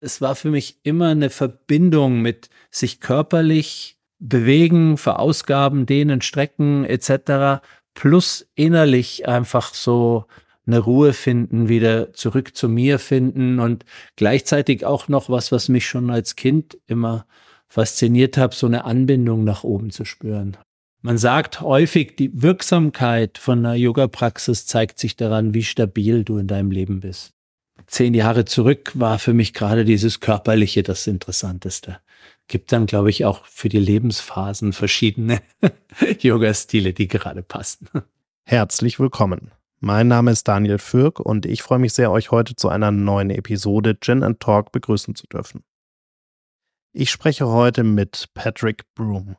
es war für mich immer eine Verbindung mit sich körperlich bewegen, verausgaben, dehnen, strecken etc. plus innerlich einfach so eine Ruhe finden, wieder zurück zu mir finden und gleichzeitig auch noch was, was mich schon als Kind immer fasziniert hat, so eine Anbindung nach oben zu spüren. Man sagt häufig, die Wirksamkeit von einer Yoga-Praxis zeigt sich daran, wie stabil du in deinem Leben bist. Zehn Jahre zurück war für mich gerade dieses Körperliche das Interessanteste. Gibt dann, glaube ich, auch für die Lebensphasen verschiedene Yoga-Stile, die gerade passen. Herzlich willkommen. Mein Name ist Daniel Fürk und ich freue mich sehr, euch heute zu einer neuen Episode Gin and Talk begrüßen zu dürfen. Ich spreche heute mit Patrick Broom.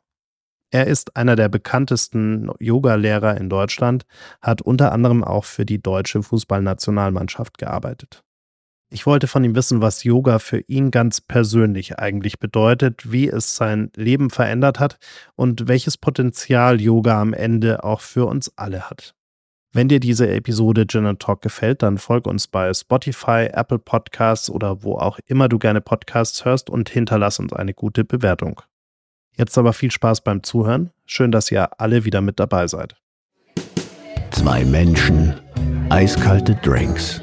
Er ist einer der bekanntesten Yoga-Lehrer in Deutschland, hat unter anderem auch für die deutsche Fußballnationalmannschaft gearbeitet. Ich wollte von ihm wissen, was Yoga für ihn ganz persönlich eigentlich bedeutet, wie es sein Leben verändert hat und welches Potenzial Yoga am Ende auch für uns alle hat. Wenn dir diese Episode Gin Talk gefällt, dann folg uns bei Spotify, Apple Podcasts oder wo auch immer du gerne Podcasts hörst und hinterlass uns eine gute Bewertung. Jetzt aber viel Spaß beim Zuhören. Schön, dass ihr alle wieder mit dabei seid. Zwei Menschen, eiskalte Drinks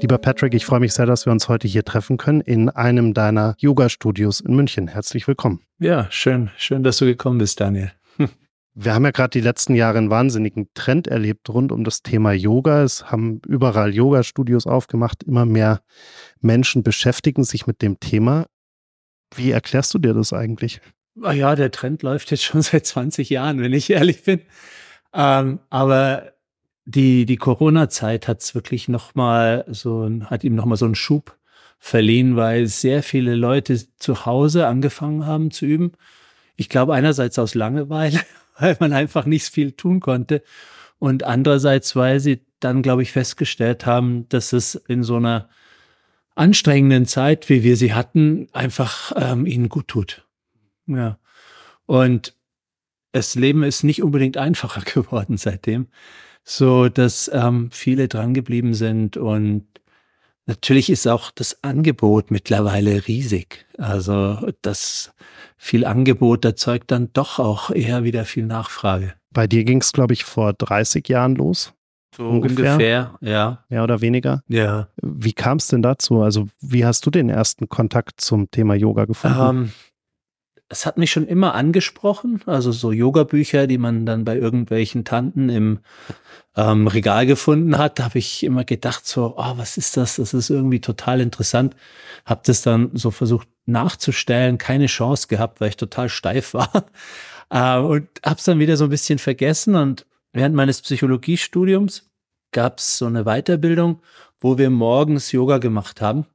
Lieber Patrick, ich freue mich sehr, dass wir uns heute hier treffen können in einem deiner Yoga-Studios in München. Herzlich willkommen. Ja, schön, schön, dass du gekommen bist, Daniel. Wir haben ja gerade die letzten Jahre einen wahnsinnigen Trend erlebt rund um das Thema Yoga. Es haben überall Yoga-Studios aufgemacht. Immer mehr Menschen beschäftigen sich mit dem Thema. Wie erklärst du dir das eigentlich? Ah ja, der Trend läuft jetzt schon seit 20 Jahren, wenn ich ehrlich bin. Ähm, aber die, die Corona-Zeit hat es wirklich nochmal so, hat ihm nochmal so einen Schub verliehen, weil sehr viele Leute zu Hause angefangen haben zu üben. Ich glaube einerseits aus Langeweile weil man einfach nicht viel tun konnte. Und andererseits, weil sie dann, glaube ich, festgestellt haben, dass es in so einer anstrengenden Zeit, wie wir sie hatten, einfach ähm, ihnen gut tut. Ja. Und das Leben ist nicht unbedingt einfacher geworden seitdem, so dass ähm, viele drangeblieben sind und natürlich ist auch das Angebot mittlerweile riesig. Also das viel Angebot erzeugt dann doch auch eher wieder viel Nachfrage. Bei dir ging es, glaube ich, vor 30 Jahren los. So ungefähr. ungefähr, ja. Mehr oder weniger? Ja. Wie kam es denn dazu? Also, wie hast du den ersten Kontakt zum Thema Yoga gefunden? Ähm, es hat mich schon immer angesprochen, also so Yoga-Bücher, die man dann bei irgendwelchen Tanten im ähm, Regal gefunden hat, habe ich immer gedacht so, oh, was ist das? Das ist irgendwie total interessant. Habe das dann so versucht nachzustellen, keine Chance gehabt, weil ich total steif war äh, und habe es dann wieder so ein bisschen vergessen. Und während meines Psychologiestudiums gab es so eine Weiterbildung, wo wir morgens Yoga gemacht haben.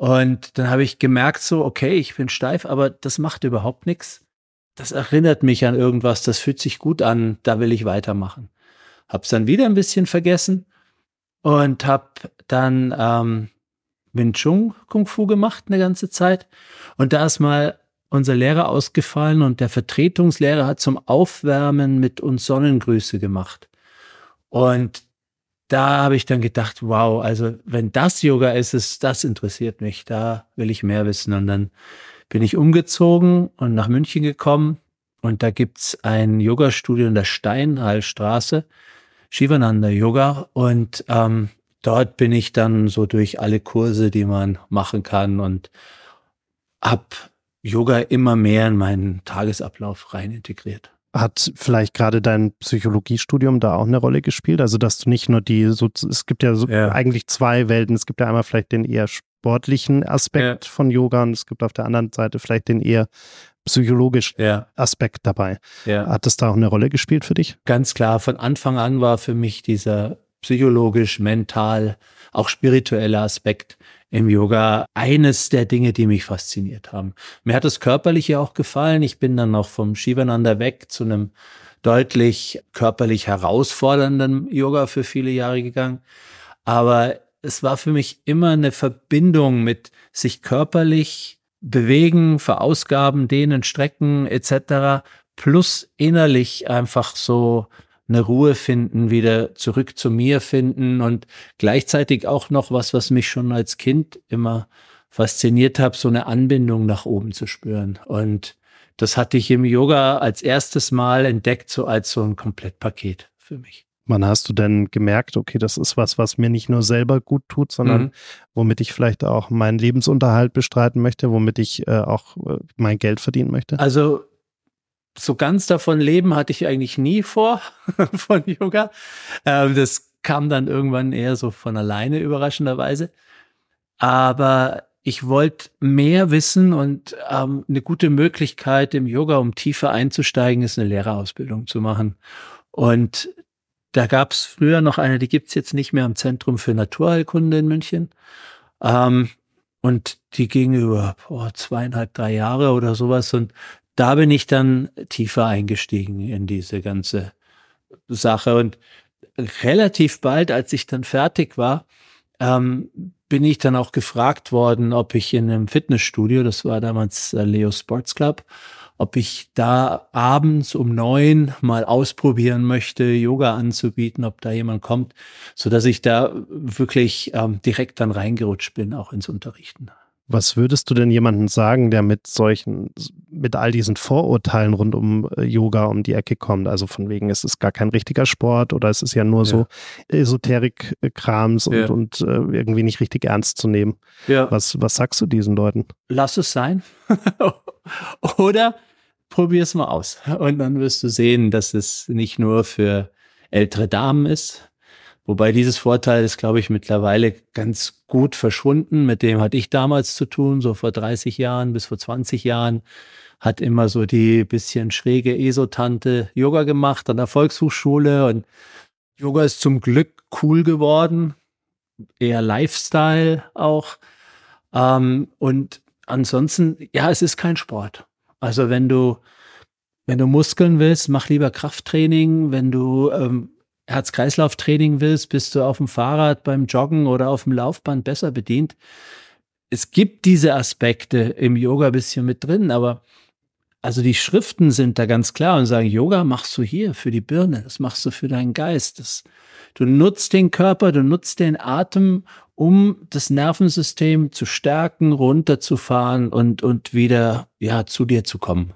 Und dann habe ich gemerkt, so, okay, ich bin steif, aber das macht überhaupt nichts. Das erinnert mich an irgendwas, das fühlt sich gut an, da will ich weitermachen. Hab's dann wieder ein bisschen vergessen und hab dann ähm, Wing Chun Kung Fu gemacht eine ganze Zeit. Und da ist mal unser Lehrer ausgefallen und der Vertretungslehrer hat zum Aufwärmen mit uns Sonnengrüße gemacht. Und da habe ich dann gedacht, wow, also wenn das Yoga ist, ist, das interessiert mich, da will ich mehr wissen. Und dann bin ich umgezogen und nach München gekommen und da gibt's ein Yoga-Studio in der Steinhallstraße, Shivananda Yoga. Und ähm, dort bin ich dann so durch alle Kurse, die man machen kann und hab Yoga immer mehr in meinen Tagesablauf rein integriert. Hat vielleicht gerade dein Psychologiestudium da auch eine Rolle gespielt? Also, dass du nicht nur die, so, es gibt ja, so ja. eigentlich zwei Welten. Es gibt ja einmal vielleicht den eher sportlichen Aspekt ja. von Yoga und es gibt auf der anderen Seite vielleicht den eher psychologischen ja. Aspekt dabei. Hat das da auch eine Rolle gespielt für dich? Ganz klar. Von Anfang an war für mich dieser psychologisch, mental, auch spirituelle Aspekt im Yoga eines der Dinge, die mich fasziniert haben. Mir hat das Körperliche auch gefallen. Ich bin dann noch vom Shivananda weg zu einem deutlich körperlich herausfordernden Yoga für viele Jahre gegangen. Aber es war für mich immer eine Verbindung mit sich körperlich bewegen, verausgaben, dehnen, strecken etc. plus innerlich einfach so eine Ruhe finden, wieder zurück zu mir finden und gleichzeitig auch noch was, was mich schon als Kind immer fasziniert hat, so eine Anbindung nach oben zu spüren. Und das hatte ich im Yoga als erstes Mal entdeckt, so als so ein Komplettpaket für mich. Wann hast du denn gemerkt, okay, das ist was, was mir nicht nur selber gut tut, sondern mhm. womit ich vielleicht auch meinen Lebensunterhalt bestreiten möchte, womit ich äh, auch äh, mein Geld verdienen möchte? Also so ganz davon leben hatte ich eigentlich nie vor von Yoga. Ähm, das kam dann irgendwann eher so von alleine überraschenderweise. Aber ich wollte mehr wissen und ähm, eine gute Möglichkeit im Yoga, um tiefer einzusteigen, ist eine Lehrerausbildung zu machen. Und da gab es früher noch eine, die gibt's jetzt nicht mehr am Zentrum für Naturheilkunde in München. Ähm, und die ging über oh, zweieinhalb, drei Jahre oder sowas. Und da bin ich dann tiefer eingestiegen in diese ganze Sache. Und relativ bald, als ich dann fertig war, ähm, bin ich dann auch gefragt worden, ob ich in einem Fitnessstudio, das war damals äh, Leo Sports Club, ob ich da abends um neun mal ausprobieren möchte, Yoga anzubieten, ob da jemand kommt, so dass ich da wirklich ähm, direkt dann reingerutscht bin, auch ins Unterrichten. Was würdest du denn jemandem sagen, der mit solchen, mit all diesen Vorurteilen rund um äh, Yoga um die Ecke kommt? Also von wegen, es ist gar kein richtiger Sport oder es ist ja nur ja. so Esoterik-Krams und, ja. und äh, irgendwie nicht richtig ernst zu nehmen. Ja. Was, was sagst du diesen Leuten? Lass es sein. oder probier es mal aus. Und dann wirst du sehen, dass es nicht nur für ältere Damen ist, Wobei dieses Vorteil ist, glaube ich, mittlerweile ganz gut verschwunden. Mit dem hatte ich damals zu tun, so vor 30 Jahren bis vor 20 Jahren. Hat immer so die bisschen schräge Esotante Yoga gemacht an der Volkshochschule und Yoga ist zum Glück cool geworden. Eher Lifestyle auch. Ähm, und ansonsten, ja, es ist kein Sport. Also wenn du, wenn du Muskeln willst, mach lieber Krafttraining. Wenn du ähm, Herz-Kreislauf-Training willst, bist du auf dem Fahrrad, beim Joggen oder auf dem Laufband besser bedient. Es gibt diese Aspekte im Yoga ein bisschen mit drin, aber also die Schriften sind da ganz klar und sagen, Yoga machst du hier für die Birne, das machst du für deinen Geist. Das, du nutzt den Körper, du nutzt den Atem, um das Nervensystem zu stärken, runterzufahren und, und wieder, ja, zu dir zu kommen.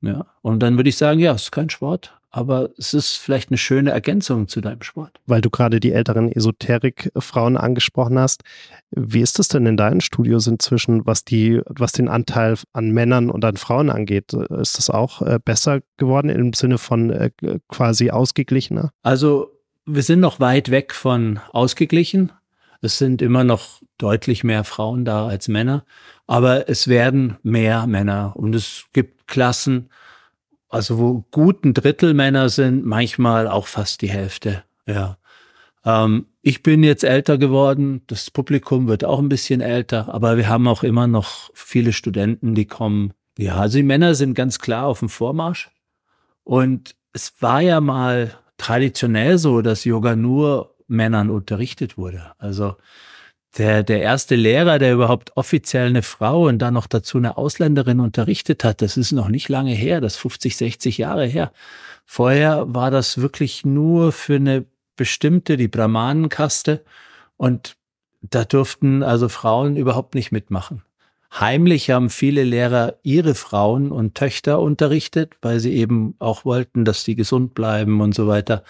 Ja. Und dann würde ich sagen, ja, es ist kein Sport, aber es ist vielleicht eine schöne Ergänzung zu deinem Sport. Weil du gerade die älteren Esoterik-Frauen angesprochen hast. Wie ist es denn in deinen Studios inzwischen, was die, was den Anteil an Männern und an Frauen angeht? Ist das auch äh, besser geworden im Sinne von äh, quasi ausgeglichener? Also wir sind noch weit weg von ausgeglichen. Es sind immer noch deutlich mehr Frauen da als Männer, aber es werden mehr Männer und es gibt Klassen, also wo gut ein Drittel Männer sind, manchmal auch fast die Hälfte. Ja. Ähm, ich bin jetzt älter geworden, das Publikum wird auch ein bisschen älter, aber wir haben auch immer noch viele Studenten, die kommen. Ja, also die Männer sind ganz klar auf dem Vormarsch. Und es war ja mal traditionell so, dass Yoga nur Männern unterrichtet wurde. Also der, der erste Lehrer, der überhaupt offiziell eine Frau und dann noch dazu eine Ausländerin unterrichtet hat, das ist noch nicht lange her, das 50, 60 Jahre her. Vorher war das wirklich nur für eine bestimmte, die Brahmanenkaste und da durften also Frauen überhaupt nicht mitmachen. Heimlich haben viele Lehrer ihre Frauen und Töchter unterrichtet, weil sie eben auch wollten, dass die gesund bleiben und so weiter.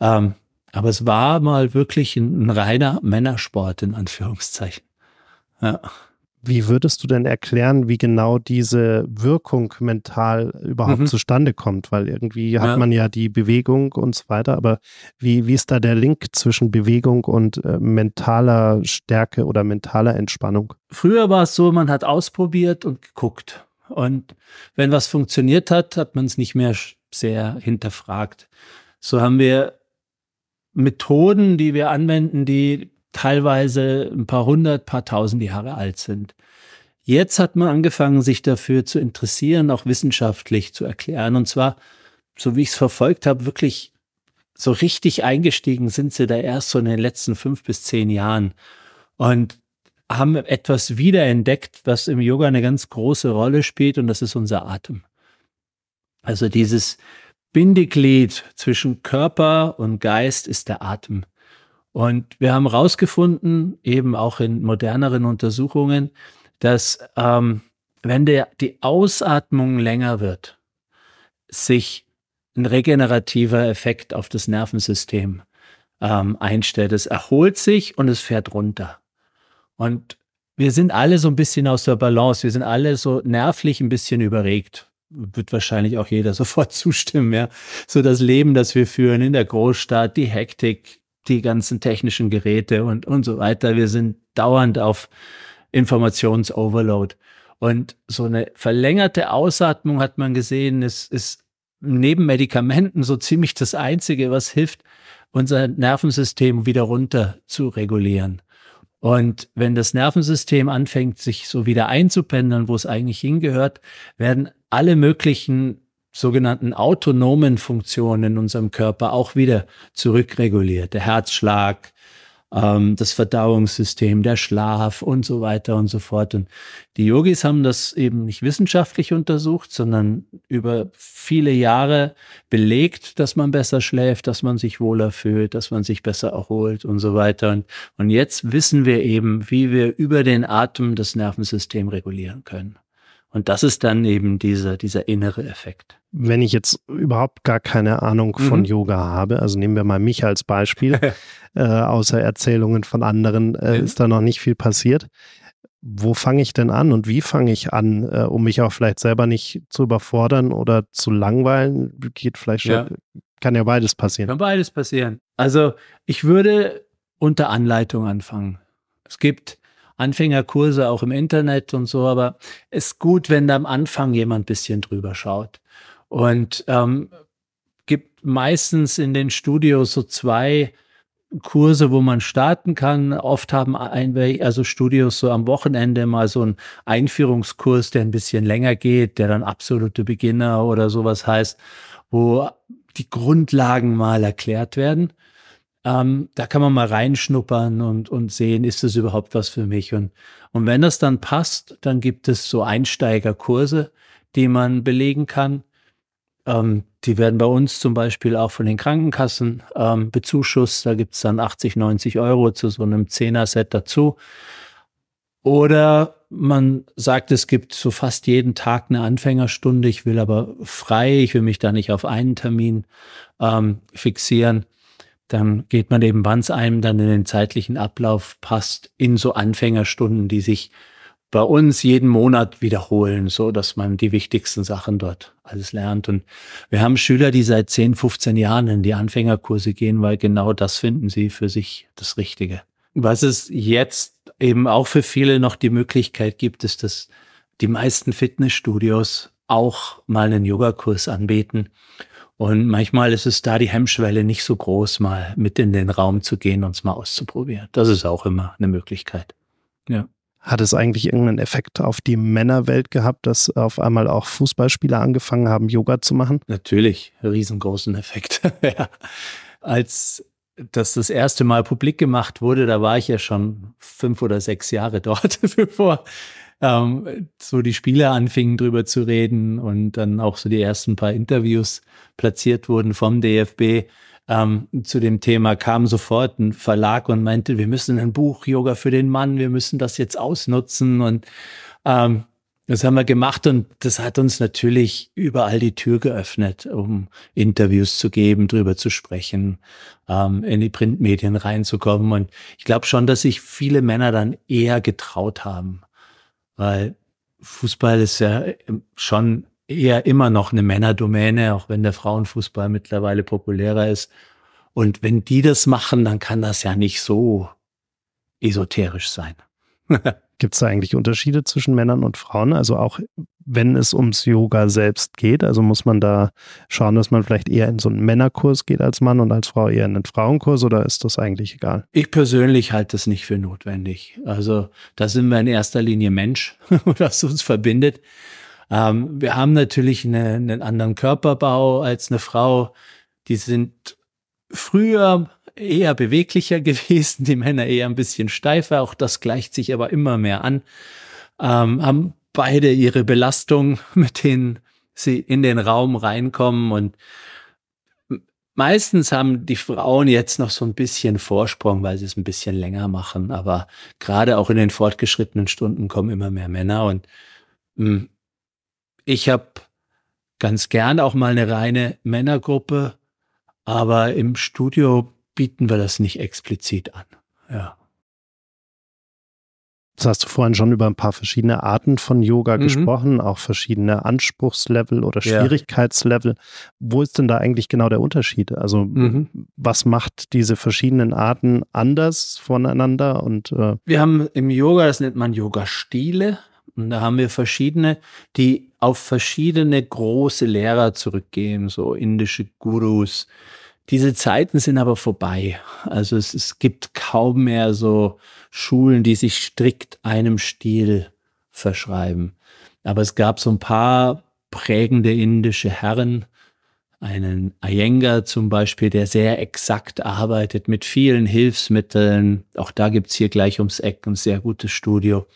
Ähm, aber es war mal wirklich ein, ein reiner Männersport in Anführungszeichen. Ja. Wie würdest du denn erklären, wie genau diese Wirkung mental überhaupt mhm. zustande kommt? Weil irgendwie hat ja. man ja die Bewegung und so weiter, aber wie, wie ist da der Link zwischen Bewegung und äh, mentaler Stärke oder mentaler Entspannung? Früher war es so, man hat ausprobiert und geguckt. Und wenn was funktioniert hat, hat man es nicht mehr sehr hinterfragt. So haben wir Methoden, die wir anwenden, die teilweise ein paar hundert, paar tausend Jahre alt sind. Jetzt hat man angefangen, sich dafür zu interessieren, auch wissenschaftlich zu erklären. Und zwar, so wie ich es verfolgt habe, wirklich so richtig eingestiegen sind sie da erst so in den letzten fünf bis zehn Jahren und haben etwas wiederentdeckt, was im Yoga eine ganz große Rolle spielt, und das ist unser Atem. Also dieses Bindeglied zwischen Körper und Geist ist der Atem. Und wir haben herausgefunden, eben auch in moderneren Untersuchungen, dass ähm, wenn der, die Ausatmung länger wird, sich ein regenerativer Effekt auf das Nervensystem ähm, einstellt. Es erholt sich und es fährt runter. Und wir sind alle so ein bisschen aus der Balance. Wir sind alle so nervlich ein bisschen überregt. Wird wahrscheinlich auch jeder sofort zustimmen, ja. So das Leben, das wir führen in der Großstadt, die Hektik, die ganzen technischen Geräte und, und so weiter. Wir sind dauernd auf Informationsoverload. Und so eine verlängerte Ausatmung hat man gesehen, ist, ist neben Medikamenten so ziemlich das Einzige, was hilft, unser Nervensystem wieder runter zu regulieren. Und wenn das Nervensystem anfängt, sich so wieder einzupendeln, wo es eigentlich hingehört, werden alle möglichen sogenannten autonomen Funktionen in unserem Körper auch wieder zurückreguliert. Der Herzschlag, ähm, das Verdauungssystem, der Schlaf und so weiter und so fort. Und die Yogis haben das eben nicht wissenschaftlich untersucht, sondern über viele Jahre belegt, dass man besser schläft, dass man sich wohler fühlt, dass man sich besser erholt und so weiter. Und, und jetzt wissen wir eben, wie wir über den Atem das Nervensystem regulieren können. Und das ist dann eben dieser, dieser innere Effekt wenn ich jetzt überhaupt gar keine Ahnung von mhm. Yoga habe, also nehmen wir mal mich als Beispiel, äh, außer Erzählungen von anderen äh, mhm. ist da noch nicht viel passiert. Wo fange ich denn an und wie fange ich an, äh, um mich auch vielleicht selber nicht zu überfordern oder zu langweilen? Geht vielleicht schon, ja. kann ja beides passieren. Kann beides passieren. Also ich würde unter Anleitung anfangen. Es gibt Anfängerkurse auch im Internet und so, aber es ist gut, wenn da am Anfang jemand bisschen drüber schaut. Und ähm, gibt meistens in den Studios so zwei Kurse, wo man starten kann. Oft haben ein, also Studios so am Wochenende mal so einen Einführungskurs, der ein bisschen länger geht, der dann absolute Beginner oder sowas heißt, wo die Grundlagen mal erklärt werden. Ähm, da kann man mal reinschnuppern und, und sehen, ist das überhaupt was für mich? Und, und wenn das dann passt, dann gibt es so Einsteigerkurse, die man belegen kann. Ähm, die werden bei uns zum Beispiel auch von den Krankenkassen ähm, bezuschusst. Da gibt es dann 80, 90 Euro zu so einem Zehner-Set dazu. Oder man sagt, es gibt so fast jeden Tag eine Anfängerstunde. Ich will aber frei, ich will mich da nicht auf einen Termin ähm, fixieren. Dann geht man eben, wann es einem dann in den zeitlichen Ablauf passt, in so Anfängerstunden, die sich bei uns jeden Monat wiederholen, so dass man die wichtigsten Sachen dort alles lernt. Und wir haben Schüler, die seit 10, 15 Jahren in die Anfängerkurse gehen, weil genau das finden sie für sich das Richtige. Was es jetzt eben auch für viele noch die Möglichkeit gibt, ist, dass die meisten Fitnessstudios auch mal einen Yogakurs anbieten. Und manchmal ist es da die Hemmschwelle nicht so groß, mal mit in den Raum zu gehen und es mal auszuprobieren. Das ist auch immer eine Möglichkeit. Ja. Hat es eigentlich irgendeinen Effekt auf die Männerwelt gehabt, dass auf einmal auch Fußballspieler angefangen haben, Yoga zu machen? Natürlich, riesengroßen Effekt. ja. Als das das erste Mal publik gemacht wurde, da war ich ja schon fünf oder sechs Jahre dort, bevor ähm, so die Spieler anfingen drüber zu reden und dann auch so die ersten paar Interviews platziert wurden vom DFB ähm, zu dem Thema kam sofort ein Verlag und meinte, wir müssen ein Buch Yoga für den Mann, wir müssen das jetzt ausnutzen und ähm, das haben wir gemacht und das hat uns natürlich überall die Tür geöffnet, um Interviews zu geben, drüber zu sprechen, ähm, in die Printmedien reinzukommen. Und ich glaube schon, dass sich viele Männer dann eher getraut haben, weil Fußball ist ja schon eher immer noch eine Männerdomäne, auch wenn der Frauenfußball mittlerweile populärer ist. Und wenn die das machen, dann kann das ja nicht so esoterisch sein. Gibt es da eigentlich Unterschiede zwischen Männern und Frauen? Also auch wenn es ums Yoga selbst geht? Also muss man da schauen, dass man vielleicht eher in so einen Männerkurs geht als Mann und als Frau eher in einen Frauenkurs oder ist das eigentlich egal? Ich persönlich halte das nicht für notwendig. Also da sind wir in erster Linie Mensch, was uns verbindet. Ähm, wir haben natürlich eine, einen anderen Körperbau als eine Frau. Die sind früher eher beweglicher gewesen, die Männer eher ein bisschen steifer. Auch das gleicht sich aber immer mehr an. Ähm, haben beide ihre Belastung, mit denen sie in den Raum reinkommen und Meistens haben die Frauen jetzt noch so ein bisschen Vorsprung, weil sie es ein bisschen länger machen. Aber gerade auch in den fortgeschrittenen Stunden kommen immer mehr Männer. Und hm, ich habe ganz gern auch mal eine reine Männergruppe, aber im Studio bieten wir das nicht explizit an. Ja. Hast du vorhin schon über ein paar verschiedene Arten von Yoga mhm. gesprochen, auch verschiedene Anspruchslevel oder Schwierigkeitslevel. Ja. Wo ist denn da eigentlich genau der Unterschied? Also mhm. was macht diese verschiedenen Arten anders voneinander? Und äh wir haben im Yoga, das nennt man Yoga-Stile, und da haben wir verschiedene, die auf verschiedene große Lehrer zurückgehen, so indische Gurus, diese Zeiten sind aber vorbei. Also es, es gibt kaum mehr so Schulen, die sich strikt einem Stil verschreiben. Aber es gab so ein paar prägende indische Herren, einen Iyengar zum Beispiel, der sehr exakt arbeitet mit vielen Hilfsmitteln. Auch da gibt's hier gleich ums Eck ein sehr gutes Studio.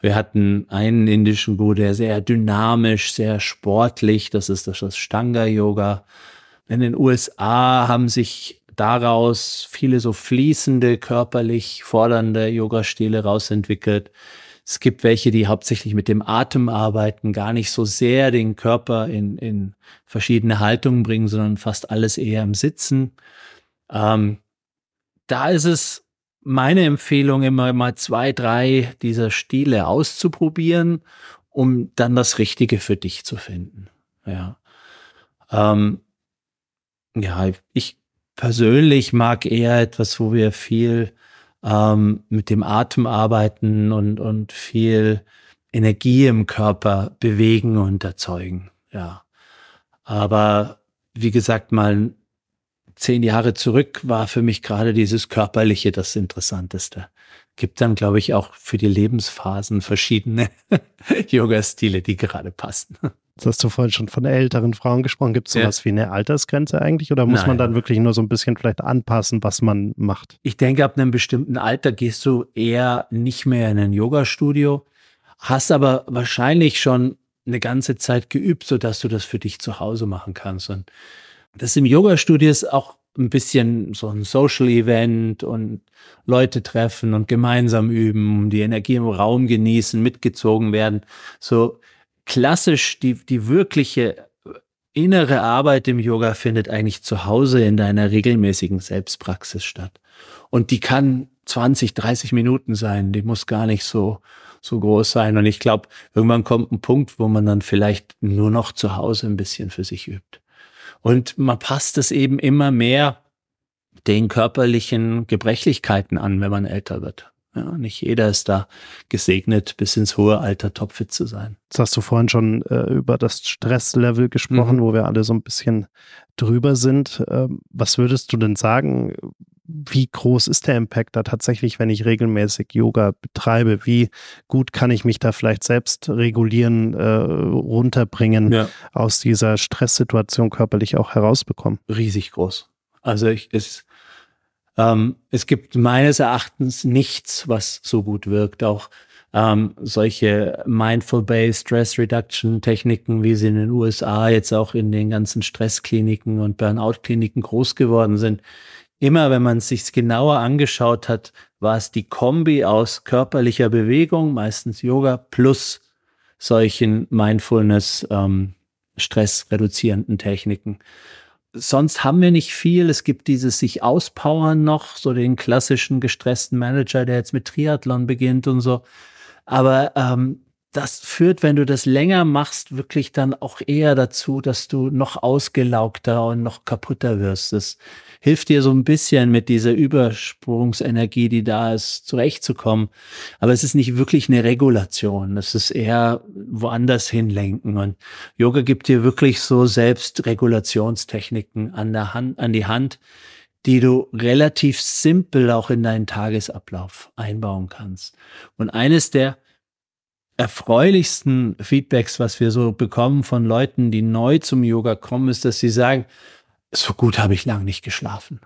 Wir hatten einen indischen Guru, der sehr dynamisch, sehr sportlich, das ist das Stanga-Yoga. In den USA haben sich daraus viele so fließende, körperlich fordernde Yoga-Stile rausentwickelt. Es gibt welche, die hauptsächlich mit dem Atem arbeiten, gar nicht so sehr den Körper in, in verschiedene Haltungen bringen, sondern fast alles eher im Sitzen. Ähm, da ist es meine Empfehlung, immer mal zwei, drei dieser Stile auszuprobieren, um dann das Richtige für dich zu finden. Ja. Ähm, ja, ich persönlich mag eher etwas, wo wir viel ähm, mit dem Atem arbeiten und, und viel Energie im Körper bewegen und erzeugen. Ja. Aber wie gesagt, mal zehn Jahre zurück war für mich gerade dieses Körperliche das Interessanteste. Gibt dann, glaube ich, auch für die Lebensphasen verschiedene Yoga-Stile, die gerade passen. Jetzt hast du vorhin schon von älteren Frauen gesprochen. Gibt es sowas ja. wie eine Altersgrenze eigentlich oder muss Nein. man dann wirklich nur so ein bisschen vielleicht anpassen, was man macht? Ich denke, ab einem bestimmten Alter gehst du eher nicht mehr in ein Yoga-Studio, hast aber wahrscheinlich schon eine ganze Zeit geübt, sodass du das für dich zu Hause machen kannst. Und das im Yoga-Studio ist auch ein bisschen so ein Social-Event und Leute treffen und gemeinsam üben, die Energie im Raum genießen, mitgezogen werden. So klassisch die, die wirkliche innere Arbeit im Yoga findet eigentlich zu Hause in deiner regelmäßigen Selbstpraxis statt. Und die kann 20, 30 Minuten sein. Die muss gar nicht so, so groß sein. Und ich glaube, irgendwann kommt ein Punkt, wo man dann vielleicht nur noch zu Hause ein bisschen für sich übt. Und man passt es eben immer mehr den körperlichen Gebrechlichkeiten an, wenn man älter wird. Ja, nicht jeder ist da gesegnet, bis ins hohe Alter topfit zu sein. Jetzt hast du vorhin schon äh, über das Stresslevel gesprochen, mhm. wo wir alle so ein bisschen drüber sind. Ähm, was würdest du denn sagen? Wie groß ist der Impact da tatsächlich, wenn ich regelmäßig Yoga betreibe? Wie gut kann ich mich da vielleicht selbst regulieren, äh, runterbringen, ja. aus dieser Stresssituation körperlich auch herausbekommen? Riesig groß. Also ich, es, ähm, es gibt meines Erachtens nichts, was so gut wirkt. Auch ähm, solche Mindful-Based Stress Reduction Techniken, wie sie in den USA jetzt auch in den ganzen Stresskliniken und Burnout-Kliniken groß geworden sind. Immer wenn man es sich genauer angeschaut hat, war es die Kombi aus körperlicher Bewegung, meistens Yoga, plus solchen Mindfulness, ähm, stressreduzierenden Techniken sonst haben wir nicht viel. Es gibt dieses sich auspowern noch, so den klassischen gestressten Manager, der jetzt mit Triathlon beginnt und so. Aber ähm, das führt, wenn du das länger machst, wirklich dann auch eher dazu, dass du noch ausgelaugter und noch kaputter wirst. Das hilft dir so ein bisschen mit dieser Übersprungsenergie, die da ist, zurechtzukommen. Aber es ist nicht wirklich eine Regulation. Es ist eher woanders hinlenken. Und Yoga gibt dir wirklich so Selbstregulationstechniken an der Hand, an die Hand, die du relativ simpel auch in deinen Tagesablauf einbauen kannst. Und eines der erfreulichsten Feedbacks, was wir so bekommen von Leuten, die neu zum Yoga kommen, ist, dass sie sagen, so gut habe ich lang nicht geschlafen.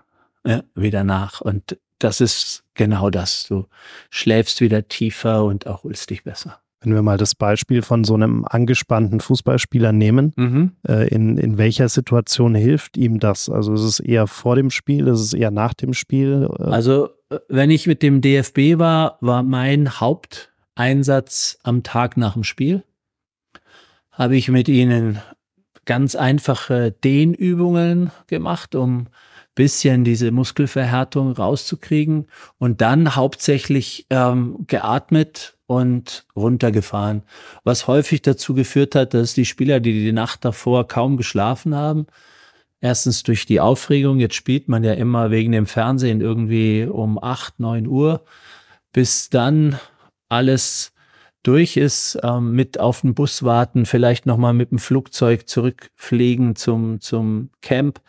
Ja, wieder nach. Und das ist genau das. Du schläfst wieder tiefer und erholst dich besser. Wenn wir mal das Beispiel von so einem angespannten Fußballspieler nehmen, mhm. äh, in, in welcher Situation hilft ihm das? Also ist es eher vor dem Spiel, ist es eher nach dem Spiel? Also äh, wenn ich mit dem DFB war, war mein Haupt Einsatz am Tag nach dem Spiel? Habe ich mit ihnen ganz einfache Dehnübungen gemacht, um bisschen diese Muskelverhärtung rauszukriegen und dann hauptsächlich ähm, geatmet und runtergefahren, was häufig dazu geführt hat, dass die Spieler, die die Nacht davor kaum geschlafen haben, erstens durch die Aufregung, jetzt spielt man ja immer wegen dem Fernsehen irgendwie um acht neun Uhr, bis dann alles durch ist, ähm, mit auf den Bus warten, vielleicht nochmal mit dem Flugzeug zurückfliegen zum, zum Camp,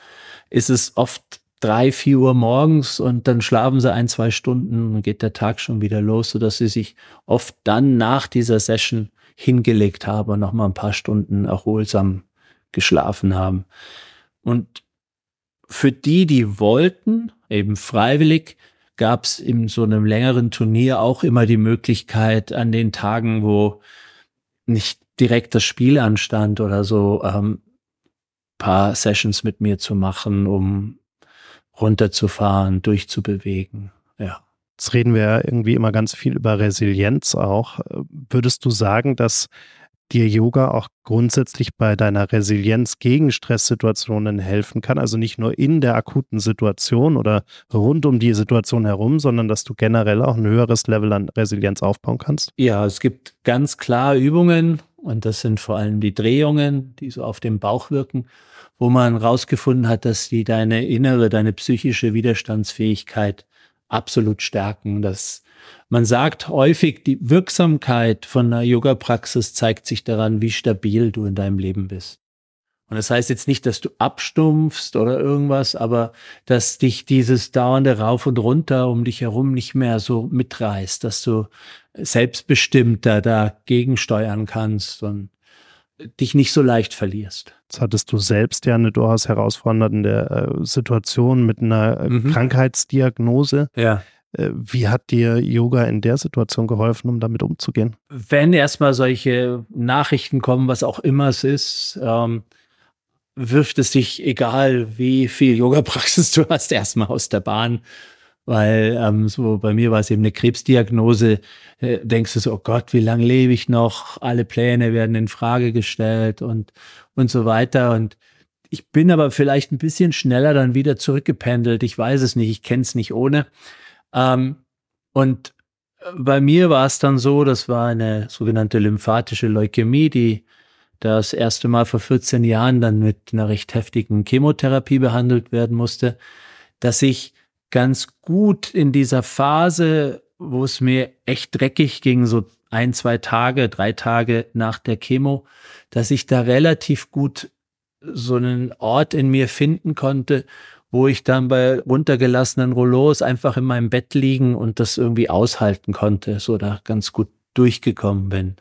ist es oft drei, vier Uhr morgens und dann schlafen sie ein, zwei Stunden und geht der Tag schon wieder los, sodass sie sich oft dann nach dieser Session hingelegt haben und nochmal ein paar Stunden erholsam geschlafen haben. Und für die, die wollten, eben freiwillig, gab es in so einem längeren Turnier auch immer die Möglichkeit, an den Tagen, wo nicht direkt das Spiel anstand oder so, ähm, paar Sessions mit mir zu machen, um runterzufahren, durchzubewegen. Ja. Jetzt reden wir ja irgendwie immer ganz viel über Resilienz auch. Würdest du sagen, dass dir Yoga auch grundsätzlich bei deiner Resilienz gegen Stresssituationen helfen kann. Also nicht nur in der akuten Situation oder rund um die Situation herum, sondern dass du generell auch ein höheres Level an Resilienz aufbauen kannst. Ja, es gibt ganz klar Übungen und das sind vor allem die Drehungen, die so auf den Bauch wirken, wo man rausgefunden hat, dass die deine innere, deine psychische Widerstandsfähigkeit absolut stärken. Das man sagt häufig, die Wirksamkeit von einer Yoga-Praxis zeigt sich daran, wie stabil du in deinem Leben bist. Und das heißt jetzt nicht, dass du abstumpfst oder irgendwas, aber dass dich dieses dauernde Rauf und Runter um dich herum nicht mehr so mitreißt, dass du selbstbestimmter dagegen steuern kannst und dich nicht so leicht verlierst. Jetzt hattest du selbst ja eine durchaus herausfordernde äh, Situation mit einer äh, mhm. Krankheitsdiagnose. Ja. Äh, wie hat dir Yoga in der Situation geholfen, um damit umzugehen? Wenn erstmal solche Nachrichten kommen, was auch immer es ist, ähm, wirft es dich, egal wie viel Yoga-Praxis du hast, erstmal aus der Bahn. Weil ähm, so bei mir war es eben eine Krebsdiagnose. Äh, denkst du so, oh Gott, wie lange lebe ich noch? Alle Pläne werden in Frage gestellt und, und so weiter. Und ich bin aber vielleicht ein bisschen schneller dann wieder zurückgependelt. Ich weiß es nicht, ich kenne es nicht ohne. Ähm, und bei mir war es dann so, das war eine sogenannte lymphatische Leukämie, die das erste Mal vor 14 Jahren dann mit einer recht heftigen Chemotherapie behandelt werden musste, dass ich ganz gut in dieser Phase, wo es mir echt dreckig ging, so ein, zwei Tage, drei Tage nach der Chemo, dass ich da relativ gut so einen Ort in mir finden konnte, wo ich dann bei runtergelassenen Rollos einfach in meinem Bett liegen und das irgendwie aushalten konnte, so da ganz gut durchgekommen bin.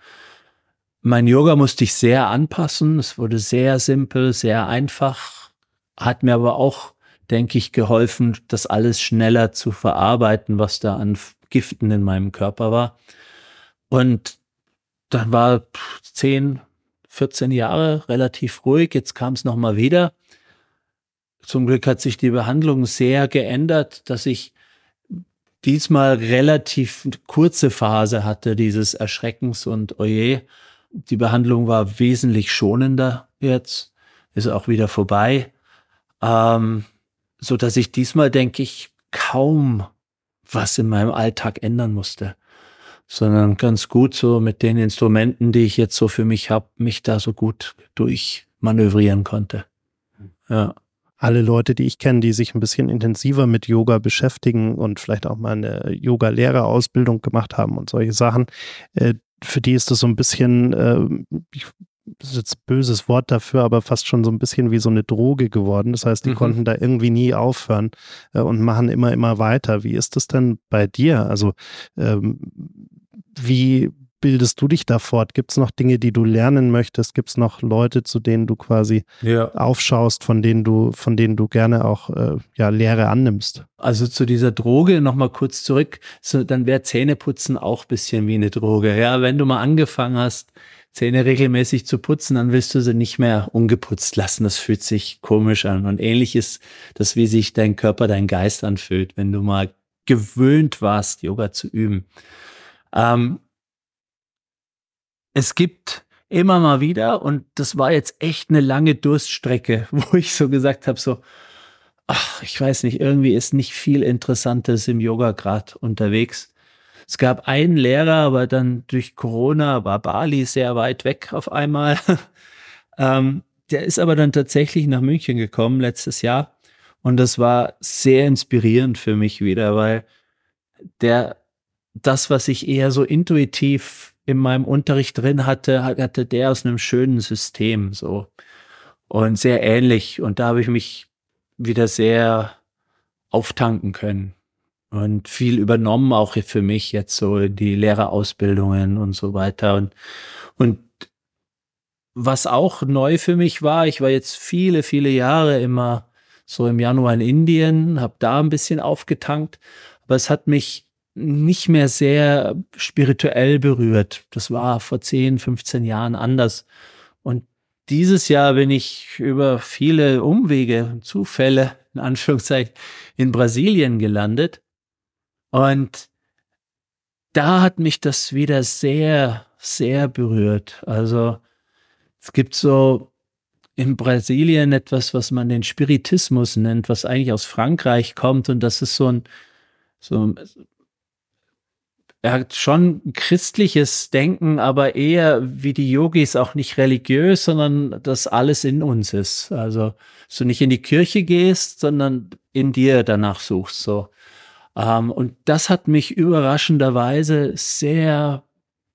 Mein Yoga musste ich sehr anpassen. Es wurde sehr simpel, sehr einfach, hat mir aber auch, denke ich, geholfen, das alles schneller zu verarbeiten, was da an Giften in meinem Körper war. Und dann war 10, 14 Jahre relativ ruhig. Jetzt kam es nochmal wieder. Zum Glück hat sich die Behandlung sehr geändert, dass ich diesmal relativ kurze Phase hatte, dieses Erschreckens und oje. Die Behandlung war wesentlich schonender jetzt, ist auch wieder vorbei. Ähm, so dass ich diesmal, denke ich, kaum was in meinem Alltag ändern musste. sondern ganz gut so mit den Instrumenten, die ich jetzt so für mich habe, mich da so gut durchmanövrieren konnte. Ja. Alle Leute, die ich kenne, die sich ein bisschen intensiver mit Yoga beschäftigen und vielleicht auch mal eine Yoga-Lehrerausbildung gemacht haben und solche Sachen, äh, für die ist das so ein bisschen, äh, ich das ist jetzt ein böses Wort dafür, aber fast schon so ein bisschen wie so eine Droge geworden. Das heißt, die mhm. konnten da irgendwie nie aufhören äh, und machen immer, immer weiter. Wie ist das denn bei dir? Also, ähm, wie bildest du dich da fort? Gibt es noch Dinge, die du lernen möchtest? Gibt es noch Leute, zu denen du quasi ja. aufschaust, von denen du, von denen du gerne auch äh, ja, Lehre annimmst? Also zu dieser Droge nochmal kurz zurück, so, dann wäre Zähneputzen auch ein bisschen wie eine Droge. Ja, wenn du mal angefangen hast, Zähne regelmäßig zu putzen, dann willst du sie nicht mehr ungeputzt lassen. Das fühlt sich komisch an. Und ähnlich ist das, wie sich dein Körper, dein Geist anfühlt, wenn du mal gewöhnt warst, Yoga zu üben. Ähm, es gibt immer mal wieder, und das war jetzt echt eine lange Durststrecke, wo ich so gesagt habe, so, ach, ich weiß nicht, irgendwie ist nicht viel Interessantes im Yoga gerade unterwegs. Es gab einen Lehrer, aber dann durch Corona war Bali sehr weit weg auf einmal. ähm, der ist aber dann tatsächlich nach München gekommen letztes Jahr. Und das war sehr inspirierend für mich wieder, weil der, das, was ich eher so intuitiv in meinem Unterricht drin hatte, hatte der aus einem schönen System, so. Und sehr ähnlich. Und da habe ich mich wieder sehr auftanken können und viel übernommen auch für mich jetzt so die Lehrerausbildungen und so weiter und und was auch neu für mich war, ich war jetzt viele viele Jahre immer so im Januar in Indien, habe da ein bisschen aufgetankt, aber es hat mich nicht mehr sehr spirituell berührt. Das war vor 10, 15 Jahren anders. Und dieses Jahr bin ich über viele Umwege, Zufälle, in Anführungszeichen, in Brasilien gelandet und da hat mich das wieder sehr, sehr berührt. Also es gibt so in Brasilien etwas, was man den Spiritismus nennt, was eigentlich aus Frankreich kommt. Und das ist so ein, so, er hat schon christliches Denken, aber eher wie die Yogis auch nicht religiös, sondern dass alles in uns ist. Also, dass du nicht in die Kirche gehst, sondern in dir danach suchst, so. Ähm, und das hat mich überraschenderweise sehr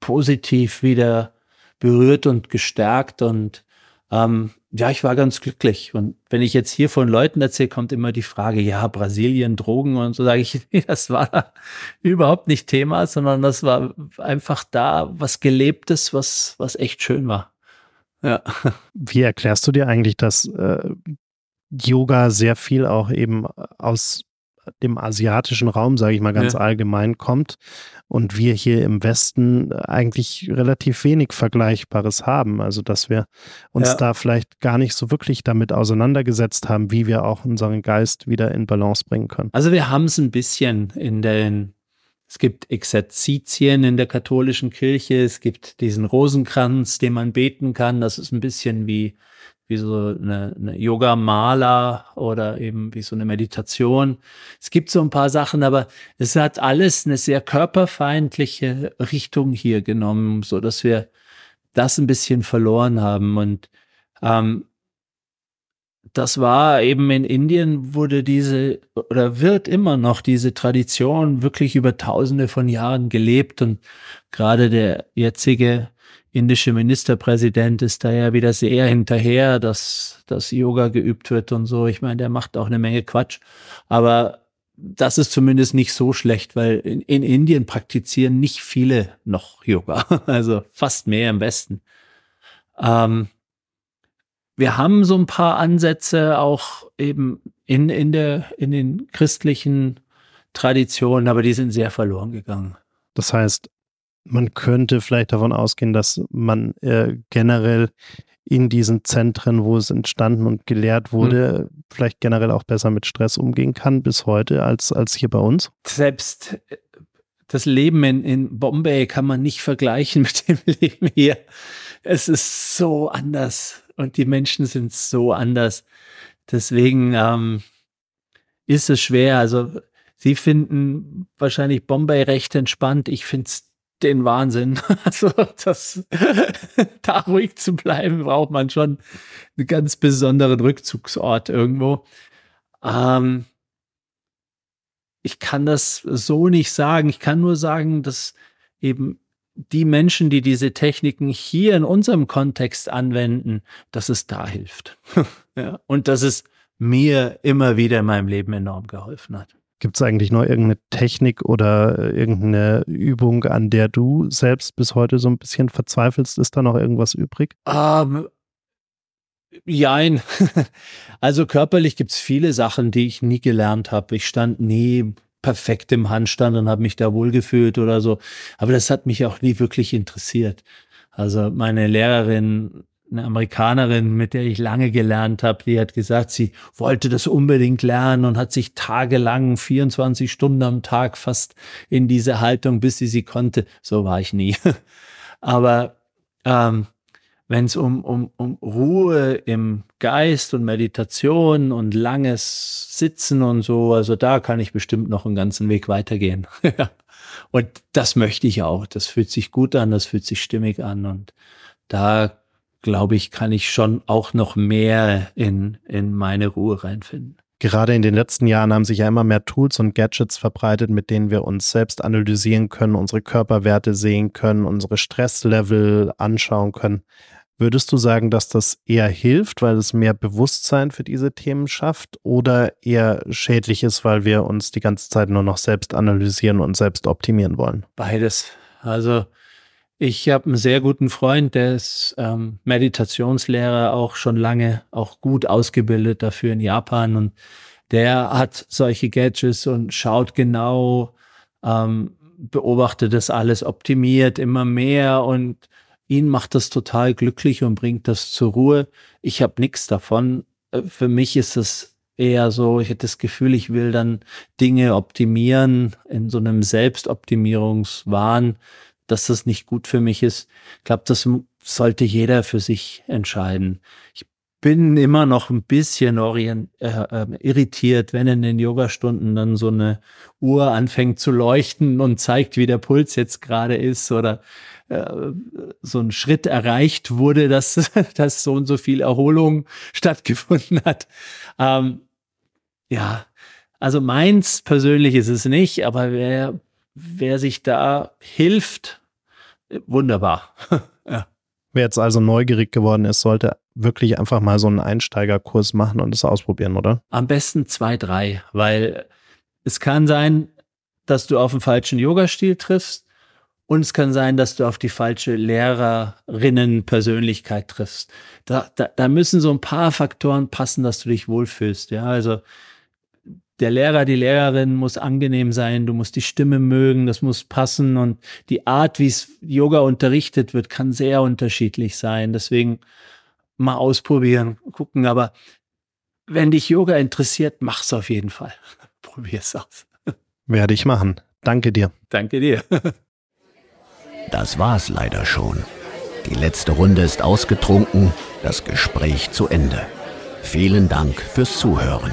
positiv wieder berührt und gestärkt und ähm, ja, ich war ganz glücklich. Und wenn ich jetzt hier von Leuten erzähle, kommt immer die Frage, ja, Brasilien, Drogen und so, sage ich, das war überhaupt nicht Thema, sondern das war einfach da was Gelebtes, was, was echt schön war. Ja. Wie erklärst du dir eigentlich, dass äh, Yoga sehr viel auch eben aus dem asiatischen Raum, sage ich mal ganz ja. allgemein, kommt und wir hier im Westen eigentlich relativ wenig Vergleichbares haben. Also dass wir uns ja. da vielleicht gar nicht so wirklich damit auseinandergesetzt haben, wie wir auch unseren Geist wieder in Balance bringen können. Also wir haben es ein bisschen in den es gibt Exerzitien in der katholischen Kirche, es gibt diesen Rosenkranz, den man beten kann. Das ist ein bisschen wie wie so eine, eine Yoga-Mala oder eben wie so eine Meditation. Es gibt so ein paar Sachen, aber es hat alles eine sehr körperfeindliche Richtung hier genommen, so dass wir das ein bisschen verloren haben. Und ähm, das war eben in Indien wurde diese oder wird immer noch diese Tradition wirklich über tausende von Jahren gelebt und gerade der jetzige indische Ministerpräsident ist da ja wieder sehr hinterher, dass dass Yoga geübt wird und so. Ich meine, der macht auch eine Menge Quatsch. Aber das ist zumindest nicht so schlecht, weil in, in Indien praktizieren nicht viele noch Yoga. Also fast mehr im Westen. Ähm, wir haben so ein paar Ansätze auch eben in, in, der, in den christlichen Traditionen, aber die sind sehr verloren gegangen. Das heißt, man könnte vielleicht davon ausgehen, dass man äh, generell in diesen Zentren, wo es entstanden und gelehrt wurde, mhm. vielleicht generell auch besser mit Stress umgehen kann bis heute als, als hier bei uns? Selbst äh, das Leben in, in Bombay kann man nicht vergleichen mit dem Leben hier. Es ist so anders und die Menschen sind so anders. Deswegen ähm, ist es schwer. Also Sie finden wahrscheinlich Bombay recht entspannt. Ich finde es den Wahnsinn. Also das, da ruhig zu bleiben, braucht man schon einen ganz besonderen Rückzugsort irgendwo. Ähm, ich kann das so nicht sagen. Ich kann nur sagen, dass eben die Menschen, die diese Techniken hier in unserem Kontext anwenden, dass es da hilft. ja, und dass es mir immer wieder in meinem Leben enorm geholfen hat. Gibt es eigentlich noch irgendeine Technik oder äh, irgendeine Übung, an der du selbst bis heute so ein bisschen verzweifelst? Ist da noch irgendwas übrig? Um, ähm, jein. Also körperlich gibt es viele Sachen, die ich nie gelernt habe. Ich stand nie perfekt im Handstand und habe mich da wohlgefühlt oder so. Aber das hat mich auch nie wirklich interessiert. Also meine Lehrerin eine Amerikanerin, mit der ich lange gelernt habe, die hat gesagt, sie wollte das unbedingt lernen und hat sich tagelang, 24 Stunden am Tag fast in diese Haltung, bis sie sie konnte. So war ich nie. Aber ähm, wenn es um, um, um Ruhe im Geist und Meditation und langes Sitzen und so, also da kann ich bestimmt noch einen ganzen Weg weitergehen. und das möchte ich auch. Das fühlt sich gut an, das fühlt sich stimmig an und da glaube ich, kann ich schon auch noch mehr in, in meine Ruhe reinfinden. Gerade in den letzten Jahren haben sich ja immer mehr Tools und Gadgets verbreitet, mit denen wir uns selbst analysieren können, unsere Körperwerte sehen können, unsere Stresslevel anschauen können. Würdest du sagen, dass das eher hilft, weil es mehr Bewusstsein für diese Themen schafft oder eher schädlich ist, weil wir uns die ganze Zeit nur noch selbst analysieren und selbst optimieren wollen? Beides. Also ich habe einen sehr guten Freund, der ist ähm, Meditationslehrer, auch schon lange, auch gut ausgebildet dafür in Japan. Und der hat solche Gadgets und schaut genau, ähm, beobachtet das alles, optimiert immer mehr und ihn macht das total glücklich und bringt das zur Ruhe. Ich habe nichts davon. Äh, für mich ist es eher so, ich hätte das Gefühl, ich will dann Dinge optimieren in so einem Selbstoptimierungswahn dass das nicht gut für mich ist. Ich glaube, das sollte jeder für sich entscheiden. Ich bin immer noch ein bisschen orient, äh, äh, irritiert, wenn in den Yogastunden dann so eine Uhr anfängt zu leuchten und zeigt, wie der Puls jetzt gerade ist oder äh, so ein Schritt erreicht wurde, dass, dass so und so viel Erholung stattgefunden hat. Ähm, ja, also meins persönlich ist es nicht, aber wer wer sich da hilft, wunderbar. ja. Wer jetzt also neugierig geworden ist, sollte wirklich einfach mal so einen Einsteigerkurs machen und es ausprobieren, oder? Am besten zwei, drei, weil es kann sein, dass du auf den falschen Yoga-Stil triffst und es kann sein, dass du auf die falsche Lehrerinnen-Persönlichkeit triffst. Da, da, da müssen so ein paar Faktoren passen, dass du dich wohlfühlst. Ja, also der Lehrer, die Lehrerin muss angenehm sein, du musst die Stimme mögen, das muss passen und die Art, wie es Yoga unterrichtet wird, kann sehr unterschiedlich sein. Deswegen mal ausprobieren, gucken. Aber wenn dich Yoga interessiert, mach's auf jeden Fall. Probier's aus. Werde ich machen. Danke dir. Danke dir. das war's leider schon. Die letzte Runde ist ausgetrunken, das Gespräch zu Ende. Vielen Dank fürs Zuhören.